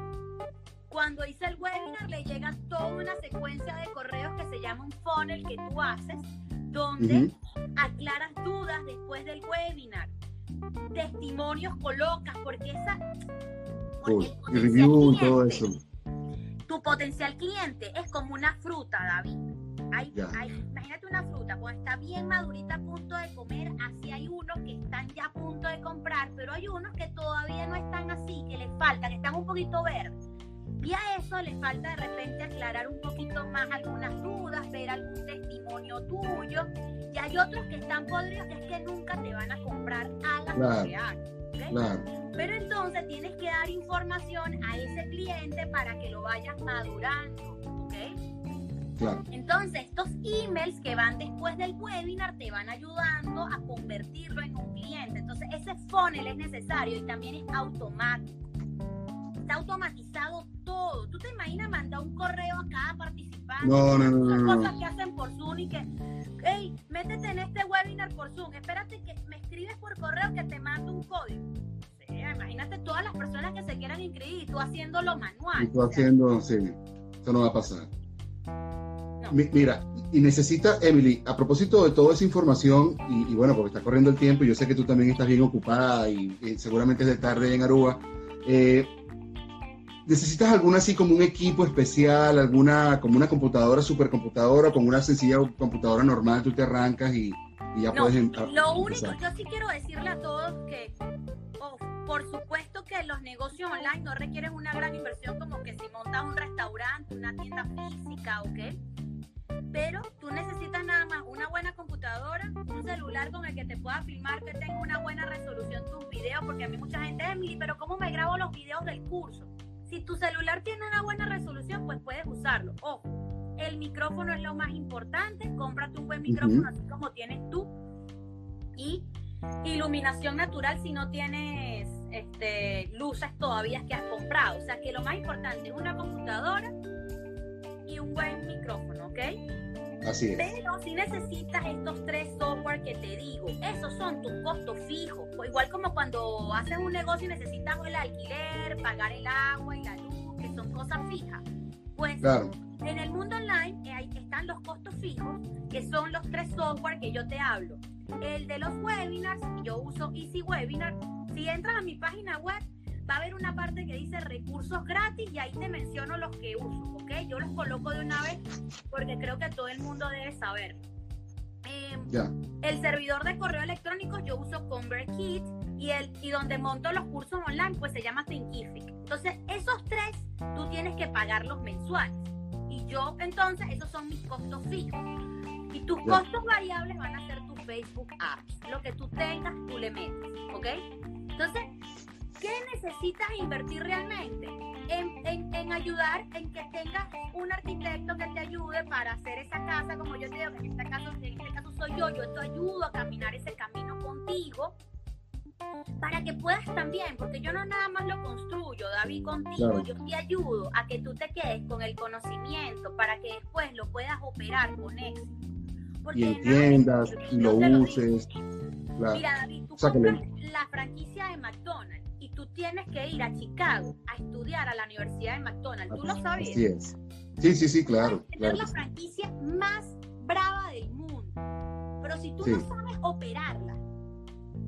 Cuando hice el webinar le llega toda una secuencia de correos que se llama un funnel que tú haces, donde aclaras dudas después del webinar testimonios colocas, porque esa... review, todo eso. Tu potencial cliente es como una fruta, David. Hay, imagínate una fruta, cuando está bien madurita a punto de comer, así hay unos que están ya a punto de comprar, pero hay unos que todavía no están así, que les falta, que están un poquito verdes. Y a eso le falta de repente aclarar un poquito más algunas dudas, ver algún testimonio tuyo. Y hay otros que están podridos que es que nunca te van a comprar, hagas claro, que Pero entonces tienes que dar información a ese cliente para que lo vayas madurando, ¿ok? Claro. Entonces, estos emails que van después del webinar te van ayudando a convertirlo en un cliente. Entonces, ese funnel es necesario y también es automático automatizado todo. ¿Tú te imaginas mandar un correo a cada participante? No, no, no. Son cosas que hacen por Zoom y que, hey, métete en este webinar por Zoom. Espérate que me escribes por correo que te mando un código. imagínate todas las personas que se quieran inscribir y tú haciéndolo manual. Y tú haciendo, sí. Eso no va a pasar. mira, y necesita, Emily, a propósito de toda esa información, y, bueno, porque está corriendo el tiempo, yo sé que tú también estás bien ocupada y, seguramente es de tarde en Aruba. Eh, ¿Necesitas alguna así como un equipo especial, alguna como una computadora, supercomputadora, con una sencilla computadora normal, tú te arrancas y, ya puedes entrar? Lo único, yo sí quiero decirle a todos que, oh, por supuesto que los negocios online no requieren una gran inversión como que si montas un restaurante, una tienda física, ¿ok? Pero tú necesitas nada más una buena computadora, un celular con el que te pueda filmar, que tenga una buena resolución tus videos, porque a mí mucha gente, Emily, pero ¿cómo me grabo los videos del curso? Si tu celular tiene una buena resolución, pues puedes usarlo. Ojo, el micrófono es lo más importante. Cómprate un buen micrófono así como tienes tú. Y iluminación natural si no tienes este, luces todavía que has comprado. O sea que lo más importante es una computadora y un buen micrófono, ¿ok? Así es. Pero si necesitas estos tres software que te digo, esos son tus costos fijos. igual como cuando haces un negocio y necesitas el alquiler, pagar el agua y la luz, que son cosas fijas. Pues en el mundo online eh, ahí están los costos fijos, que son los tres software que yo te hablo. El de los webinars, yo uso Easy Webinar. Si entras a mi página web, va a haber una parte que dice recursos gratis y ahí te menciono los que uso, ¿ok? Yo los coloco de una vez porque creo que todo el mundo debe saber. Em, el servidor de correo electrónico yo uso ConvertKit y, el, y donde monto los cursos online pues se llama Thinkific. Entonces esos tres tú tienes que pagarlos mensuales y yo entonces esos son mis costos fijos. Y tus costos variables van a ser tus Facebook Ads. Lo que tú tengas, tú le metes, ¿ok? Entonces, ¿Qué necesitas invertir realmente? En, en, ayudar, en que tengas un arquitecto que te ayude para hacer esa casa, como yo te digo, en este caso, en este caso soy yo, yo te ayudo a caminar ese camino contigo, para que puedas también, porque yo no nada más lo construyo, David, contigo, yo te ayudo a que tú te quedes con el conocimiento para que después lo puedas operar con éxito. y entiendas, y lo uses. Mira, David, tú compras la franquicia de McDonald's tú tienes que ir a Chicago a estudiar a la Universidad de McDonald's. ¿Tú lo sabes? Así es. Sí, sí, sí, claro. Tener la franquicia más brava del mundo. Pero si tú no sabes operarla,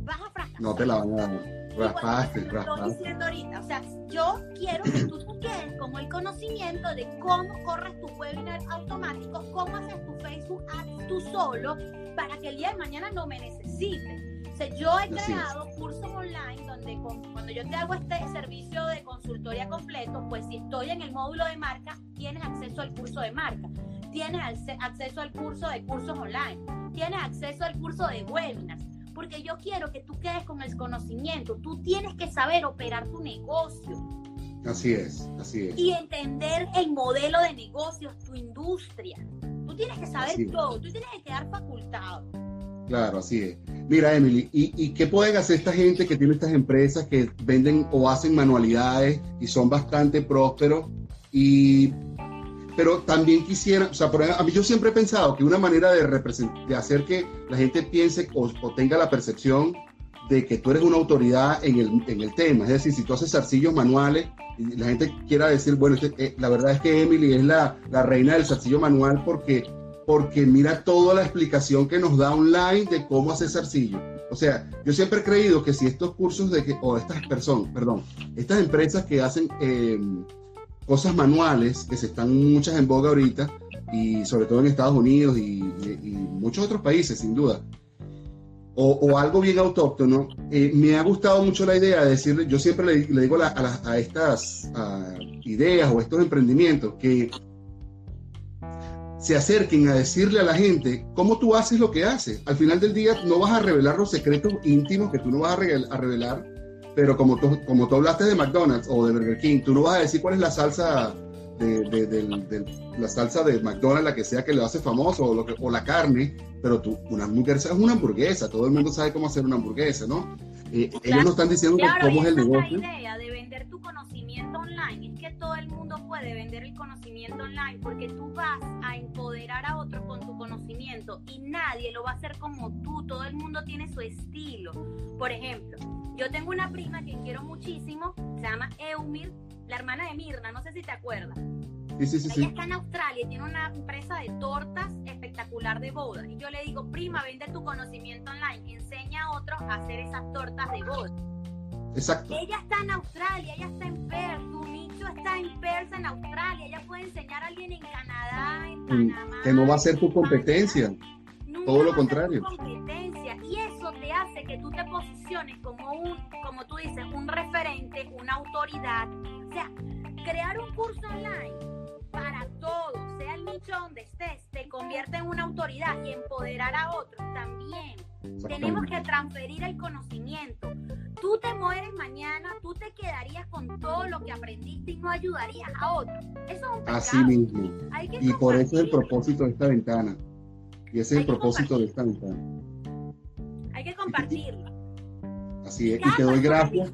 vas a fracasar. No te la van a dar. Raspaste, Lo estoy diciendo ahorita. O sea, yo quiero que tú te quedes con el conocimiento de cómo corres tu webinar automático, cómo haces tu Facebook Ads tú solo, para que el día de mañana no me necesites yo he creado cursos online donde cuando yo te hago este servicio de consultoría completo, pues si estoy en el módulo de marca, tienes acceso al curso de marca, tienes acceso al curso de cursos online, tienes acceso al curso de webinars. porque yo quiero que tú quedes con el conocimiento. Tú tienes que saber operar tu negocio. Así es, así es. Y entender el modelo de negocios, tu industria. Tú tienes que saber todo, tú tienes que quedar facultado. Claro, así es. Mira, Emily, ¿y, ¿y, qué pueden hacer esta gente que tiene estas empresas que venden o hacen manualidades y son bastante prósperos? Y, pero también quisiera, o sea, por a mí yo siempre he pensado que una manera de, de hacer que la gente piense o, o, tenga la percepción de que tú eres una autoridad en el, en el tema, es decir, si tú haces zarcillos manuales y la gente quiera decir, bueno, este, eh, la verdad es que Emily es la, la reina del zarcillo manual porque porque mira toda la explicación que nos da online de cómo hacer zarcillo. O sea, yo siempre he creído que si estos cursos de que, o estas personas, perdón, estas empresas que hacen eh, cosas manuales, que se están muchas en boga ahorita, y sobre todo en Estados Unidos y, y, y muchos otros países, sin duda, o, o algo bien autóctono, eh, me ha gustado mucho la idea de decirle, yo siempre le, le digo a, a, a estas a ideas o estos emprendimientos que se acerquen a decirle a la gente cómo tú haces lo que haces. Al final del día no vas a revelar los secretos íntimos que tú no vas a, revelar, pero como tú, como tú hablaste de McDonald's o de Burger King, tú no vas a decir cuál es la salsa de, de, de, la salsa de McDonald's, la que sea que lo hace famoso, o, lo que, o la carne, pero tú, una hamburguesa es una hamburguesa, todo el mundo sabe cómo hacer una hamburguesa, ¿no? Eh, claro, ellos no están diciendo claro, cómo es el negocio. Idea conocimiento online, es que todo el mundo puede vender el conocimiento online porque tú vas a empoderar a otros con tu conocimiento y nadie lo va a hacer como tú, todo el mundo tiene su estilo. Por ejemplo, yo tengo una prima que quiero muchísimo, se llama Eumir, la hermana de Mirna, no sé si te acuerdas. Sí, sí, sí, Ella está en Australia y tiene una empresa de tortas espectacular de boda. Y yo le digo, prima, vende tu conocimiento online, enseña a otros a hacer esas tortas de boda. Exacto. Ella está en Australia, ella está en Perth, tu nicho está en Perth, en Australia. Ella puede enseñar a alguien en Canadá, en Panamá. Que no va a ser tu competencia. Nunca Todo lo contrario. competencia. Y eso te hace que tú te posiciones como un, como tú dices, un referente, una autoridad. O sea, crear un curso online para todos, nicho donde estés, te convierte en una autoridad y empoderar a otros también. Tenemos que transferir el conocimiento. Tú te mueres mañana, tú te quedarías con todo lo que aprendiste y no ayudarías a otros. Eso es un pecado. Así mismo. Hay que Y por eso es el propósito de esta ventana. Y ese es el propósito de esta ventana. Hay que compartirlo. Así es. Y te doy gracias.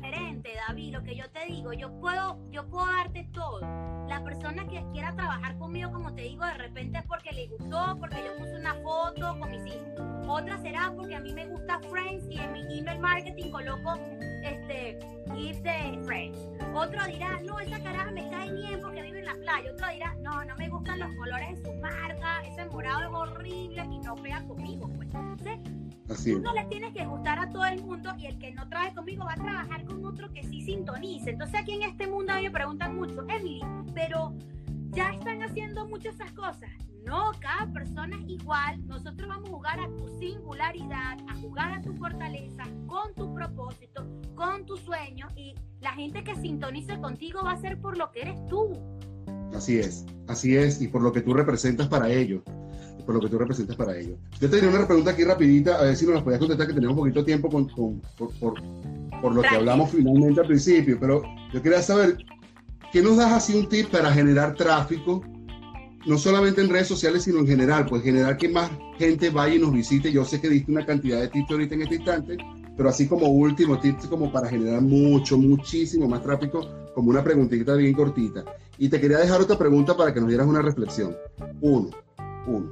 Diferente, David, lo que yo te digo, yo puedo, yo puedo darte todo. La persona que quiera trabajar conmigo, como te digo, de repente es porque le gustó, porque yo puse una foto con mis hijos. Otra será porque a mí me gusta Friends y en mi email marketing coloco este gift de Friends. Otro dirá, no, esa caraja me cae bien porque vive en la playa. Otro dirá, no, no me gustan los colores de su marca, ese morado es horrible y no pega conmigo. Pues. Entonces, Así Tú no le tienes que gustar a todo el mundo y el que no trabaje conmigo va a trabajar con otro que sí sintonice. Entonces aquí en este mundo a mí me preguntan mucho, Emily, pero ya están haciendo muchas esas cosas. No, cada persona es igual. Nosotros vamos a jugar a tu singularidad, a jugar a tu fortaleza, con tu propósito, con tu sueño y la gente que sintonice contigo va a ser por lo que eres tú. Así es. Así es. Y por lo que tú representas para ellos. Por lo que tú representas para ellos. Yo tenía una pregunta aquí rapidita, a ver si nos las podías contestar, que tenemos un poquito tiempo con, con- por, por- por lo que hablamos finalmente al principio. Pero yo quería saber, ¿qué nos das así un tip para generar tráfico? No solamente en redes sociales, sino en general, pues generar que más gente vaya y nos visite. Yo sé que diste una cantidad de tips ahorita en este instante, pero así como último tips como para generar mucho, muchísimo más tráfico, como una preguntita bien cortita. Y te quería dejar otra pregunta para que nos dieras una reflexión. Uno, uno.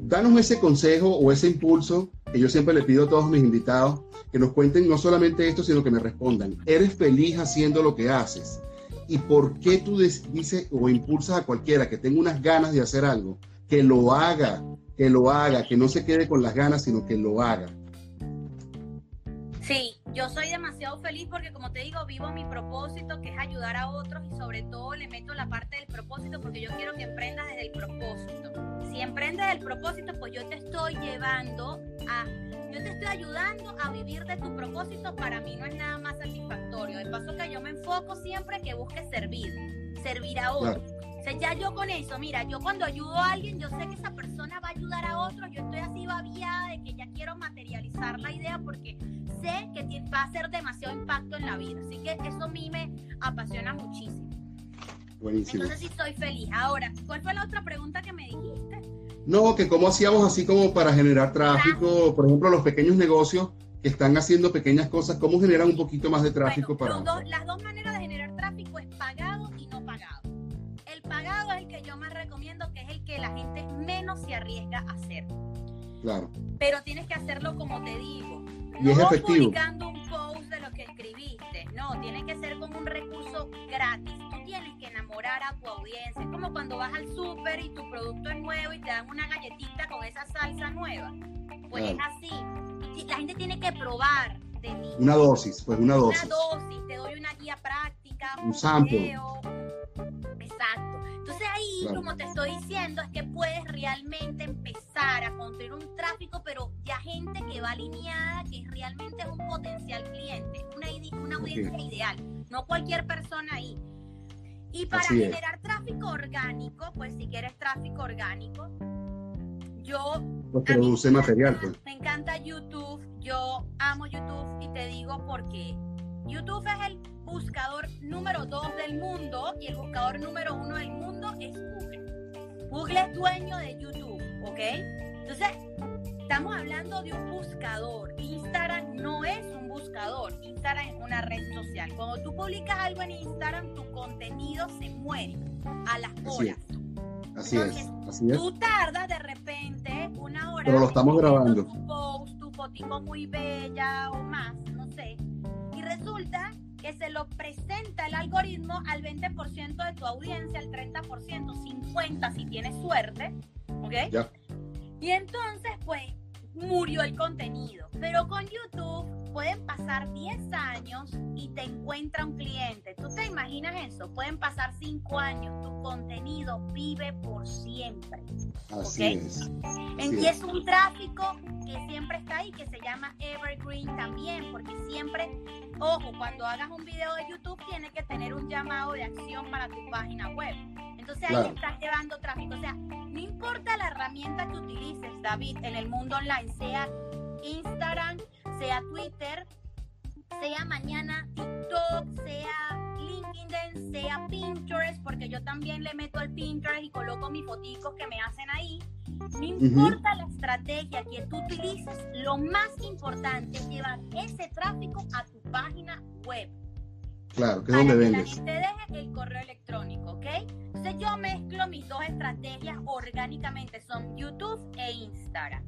Danos ese consejo o ese impulso que yo siempre le pido a todos mis invitados, que nos cuenten no solamente esto, sino que me respondan. ¿Eres feliz haciendo lo que haces? ¿Y por qué tú dices o impulsas a cualquiera que tenga unas ganas de hacer algo? Que lo haga, que lo haga, que no se quede con las ganas, sino que lo haga. Sí, yo soy demasiado feliz porque como te digo, vivo mi propósito, que es ayudar a otros y sobre todo le meto la parte del propósito porque yo quiero que emprendas desde el propósito. Si emprendes del propósito, pues yo te estoy llevando a, yo te estoy ayudando a vivir de tu propósito. Para mí no es nada más satisfactorio. De paso que yo me enfoco siempre que busques servir, servir a otros. O sea, ya yo con eso, mira, yo cuando ayudo a alguien, yo sé que esa persona va a ayudar a otros, yo estoy así babiada de que ya quiero materializar la idea porque sé que va a hacer demasiado impacto en la vida. Así que eso a mí me apasiona muchísimo. Buenísimo. Entonces sí estoy feliz. Ahora, ¿cuál fue la otra pregunta que me dijiste? No, que cómo hacíamos así como para generar tráfico, por ejemplo, los pequeños negocios que están haciendo pequeñas cosas, ¿cómo generar un poquito más de tráfico para... las dos maneras de generar tráfico es pagado y no pagado. El pagado es el que yo más recomiendo, que es el que la gente menos se arriesga a hacer. Claro. Pero tienes que hacerlo como te digo. Y es efectivo. publicando un post de lo que escribiste. No, tiene que ser como un recurso gratis. Tú tienes que enamorar a tu audiencia. Es como cuando vas al súper y tu producto es nuevo y te dan una galletita con esa salsa nueva. Pues es así. La gente tiene que probar de mí. Una dosis, pues una dosis. Una dosis. Te doy una guía práctica. Un, sample. Exacto. Entonces ahí, como te estoy diciendo, es que puedes realmente empezar a construir un tráfico, pero ya gente que va alineada, que realmente es un potencial cliente, una, una audiencia ideal, no cualquier persona ahí. Y para generar tráfico orgánico, pues si quieres tráfico orgánico, yo... Pues produce material. Pues. Me encanta YouTube, yo amo YouTube y te digo por qué. YouTube es el buscador número dos del mundo y el buscador número uno del mundo es Google. Google es dueño de YouTube, ¿ok? Entonces, estamos hablando de un buscador. Instagram no es un buscador, Instagram es una red social. Cuando tú publicas algo en Instagram, tu contenido se muere a las horas. Así es, así es. Tú tardas de repente una hora. Pero lo estamos grabando. Tu post, tu fotico muy bella o más, no sé. Y resulta que se lo presenta el algoritmo al 20% de tu audiencia, al 30%, 50% si tienes suerte, ¿ok? Ya. Y entonces, pues, murió el contenido. Pero con YouTube pueden pasar 10 años y te encuentra un cliente. ¿Tú te imaginas eso? Pueden pasar 5 años, tu contenido vive por siempre. Así es. y es un tráfico que siempre está ahí, que se llama Evergreen también, porque siempre, ojo, cuando hagas un video de YouTube tiene que tener un llamado de acción para tu página web. Entonces ahí estás llevando tráfico. O sea, no importa la herramienta que utilices, David, en el mundo online, sea Instagram, sea Twitter, sea mañana TikTok, sea LinkedIn, sea Pinterest, porque yo también le meto al Pinterest y coloco mis fotos que me hacen ahí. No importa la estrategia que tú utilices, lo más importante es llevar ese tráfico a tu página web. Claro, que es donde vendes. Que la gente deje el correo electrónico, ¿ok? Entonces yo mezclo mis dos estrategias orgánicamente, son YouTube e Instagram.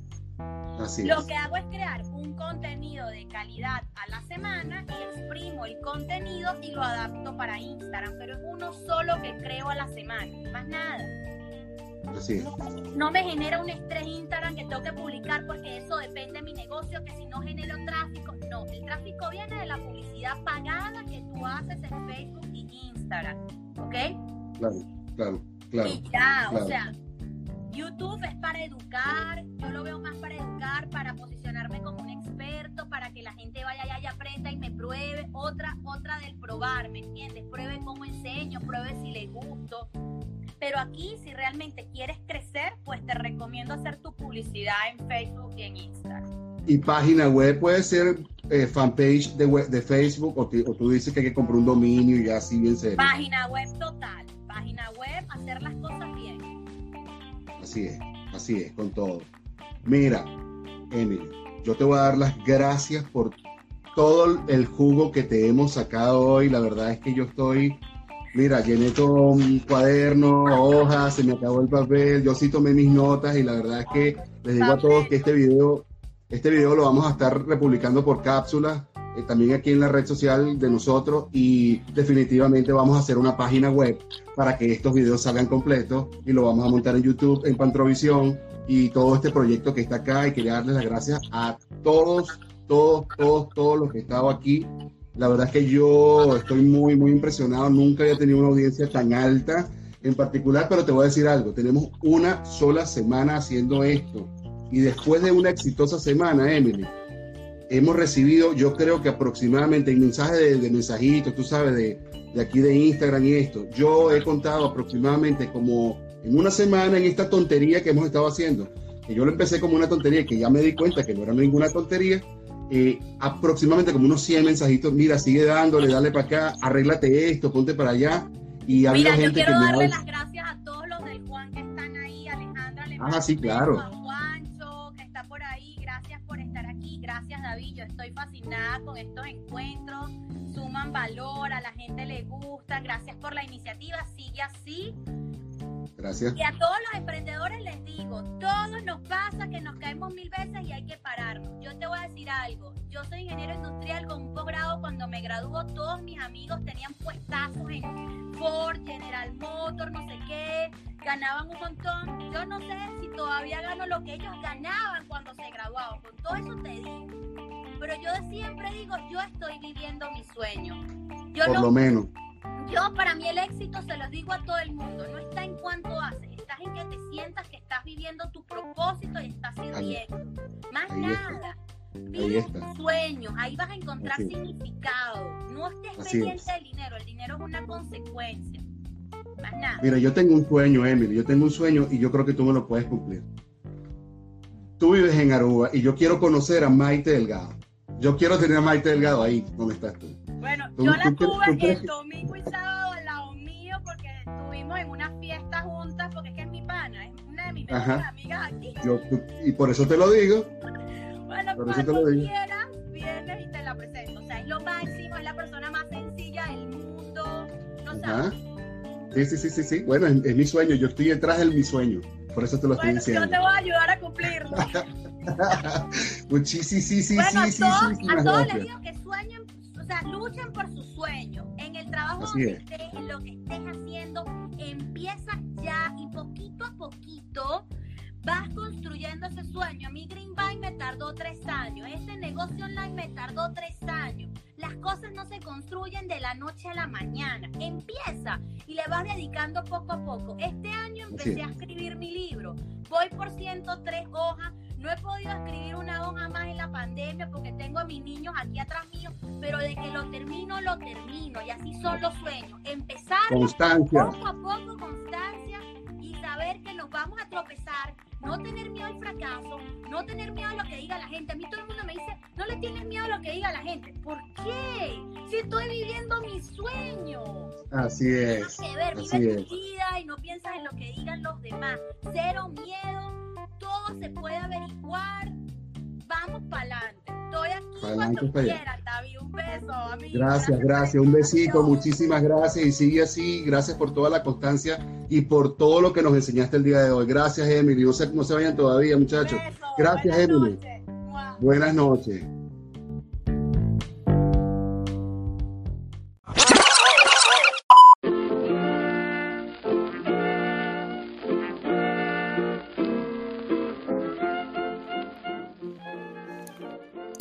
Así Lo que hago es crear un contenido de calidad a la semana y exprimo el contenido y lo adapto para Instagram, pero es uno solo que creo a la semana, más nada. Así es. No me genera un estrés Instagram que tengo que publicar porque eso depende de mi negocio, que si no genero tráfico, no, el tráfico viene de la publicidad pagada que tú haces en Facebook y Instagram, ¿ok? Claro, claro, claro. Y ya, o sea, YouTube es para educar, yo lo veo más para educar, para posicionarme como un experto, para que la gente vaya allá y aprenda y me pruebe. Otra, otra del probar, ¿me entiendes? Pruebe cómo enseño, pruebe si le gusto. Pero aquí, si realmente quieres crecer, pues te recomiendo hacer tu publicidad en Facebook y en Instagram. Y página web puede ser eh, fanpage de, de Facebook o, o, tú dices que hay que comprar un dominio y así bien serio. Página web total. Página web, hacer las cosas bien. Así es, así es, con todo. Mira, Emily, yo te voy a dar las gracias por todo el jugo que te hemos sacado hoy. La verdad es que yo estoy Mira, llené todo un cuaderno, hojas, se me acabó el papel, yo sí tomé mis notas y la verdad es que les digo a todos que este video, este video lo vamos a estar republicando por cápsulas, eh, también aquí en la red social de nosotros y definitivamente vamos a hacer una página web para que estos videos salgan completos y lo vamos a montar en YouTube, en Pantrovisión y todo este proyecto que está acá y quería darles las gracias a todos, todos, todos, todos los que estado aquí la verdad es que yo estoy muy, muy impresionado. Nunca había tenido una audiencia tan alta en particular, pero te voy a decir algo. Tenemos una sola semana haciendo esto. Y después de una exitosa semana, Emily, hemos recibido, yo creo que aproximadamente en mensajes de, de, mensajitos, tú sabes, de, de aquí de Instagram y esto. Yo he contado aproximadamente como en una semana en esta tontería que hemos estado haciendo. que yo lo empecé como una tontería que ya me di cuenta que no era ninguna tontería, eh, aproximadamente como unos 100 mensajitos, mira, sigue dándole, dale para acá, arréglate esto, ponte para allá. Y Mira, yo quiero darle las gracias a todos los del Juan que están ahí, Alejandra, ah, sí, claro. a Juancho, que está por ahí, gracias por estar aquí, gracias David, yo estoy fascinada con estos encuentros, suman valor, a la gente le gusta, gracias por la iniciativa, sigue así, Gracias. Y a todos los emprendedores les digo, todos nos pasa que nos caemos mil veces y hay que pararnos. Yo te voy a decir algo, yo soy ingeniero industrial con un posgrado, cuando me graduó todos mis amigos tenían puestazos en Ford, General Motors, no sé qué, ganaban un montón. Yo no sé si todavía gano lo que ellos ganaban cuando se graduaban, con todo eso te digo. Pero yo siempre digo, yo estoy viviendo mi sueño. Yo Por lo menos yo, para mí, el éxito, se lo digo a todo el mundo, no está en cuánto haces, estás en que te sientas que estás viviendo tu propósito y estás sirviendo. Más nada. Vive tus sueños, ahí vas a encontrar significado. No estés pendiente del dinero, el dinero es una consecuencia. Más nada. Mira, yo tengo un sueño, Emily, yo tengo un sueño y yo creo que tú me lo puedes cumplir. Tú vives en Aruba y yo quiero conocer a Maite Delgado. Yo quiero tener a Maite Delgado ahí, donde estás tú. Bueno, yo la tuve el domingo y sábado al lado mío porque estuvimos en una fiesta juntas porque es que es mi pana, es una de mis mejores amigas aquí. y por eso te lo digo. Bueno, por cuando te quieras, vienes y te la presento. O sea, es lo máximo, es la persona más sencilla del mundo. No sabes. Sí, sí, sí, sí, sí. Bueno, es, mi sueño. Yo estoy detrás de mi sueño. Por eso te lo estoy diciendo. Yo te voy a ayudar a cumplirlo. pues sí, sí, sí, sí, bueno, sí, sí, sí, A todos les digo que sueñen o sea, luchen por sus sueños. En el trabajo donde estés, en lo que estés haciendo, empieza ya y poquito a poquito vas construyendo ese sueño. A mí Greenvine me tardó tres años, este negocio online me tardó tres años. Las cosas no se construyen de la noche a la mañana. Empieza y le vas dedicando poco a poco. Este año empecé a escribir mi libro. Voy por 103 hojas no he podido escribir una hoja más en la pandemia porque tengo a mis niños aquí atrás mío, pero de que lo termino, lo termino. Y así son los sueños. Empezar poco a poco, constancia y saber que nos vamos a tropezar. No tener miedo al fracaso, no tener miedo a lo que diga la gente. A mí todo el mundo me dice, no le tienes miedo a lo que diga la gente. ¿Por qué? Si estoy viviendo mi sueño. Así es. que ver, vive tu vida y no piensas en lo que digan los demás. Cero miedo todo se puede averiguar. Vamos para adelante. Estoy aquí cuando quieras, David. Un beso, amigo. Gracias, gracias. Un besito, muchísimas gracias. Y sigue así. Gracias por toda la constancia y por todo lo que nos enseñaste el día de hoy. Gracias, Emily. No se, no se vayan todavía, muchachos. Gracias, Emily. Buenas noches.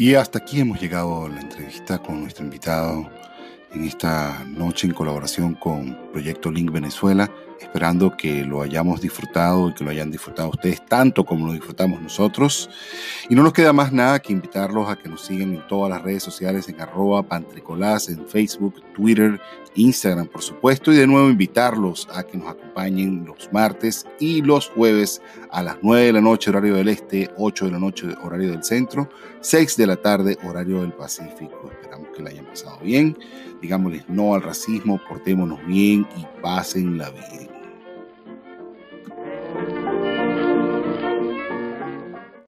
Y hasta aquí hemos llegado a la entrevista con nuestro invitado en esta noche en colaboración con Proyecto Link Venezuela, esperando que lo hayamos disfrutado y que lo hayan disfrutado ustedes tanto como lo disfrutamos nosotros. Y no nos queda más nada que invitarlos a que nos sigan en todas las redes sociales en arroba pantricolás, en Facebook, Twitter, Instagram, por supuesto, y de nuevo invitarlos a que nos acompañen los martes y los jueves a las 9 de la noche, horario del este, 8 de la noche, horario del centro, 6 de la tarde, horario del Pacífico. Esperamos que la hayan pasado bien. Digámosles no al racismo, portémonos bien y pasen la vida.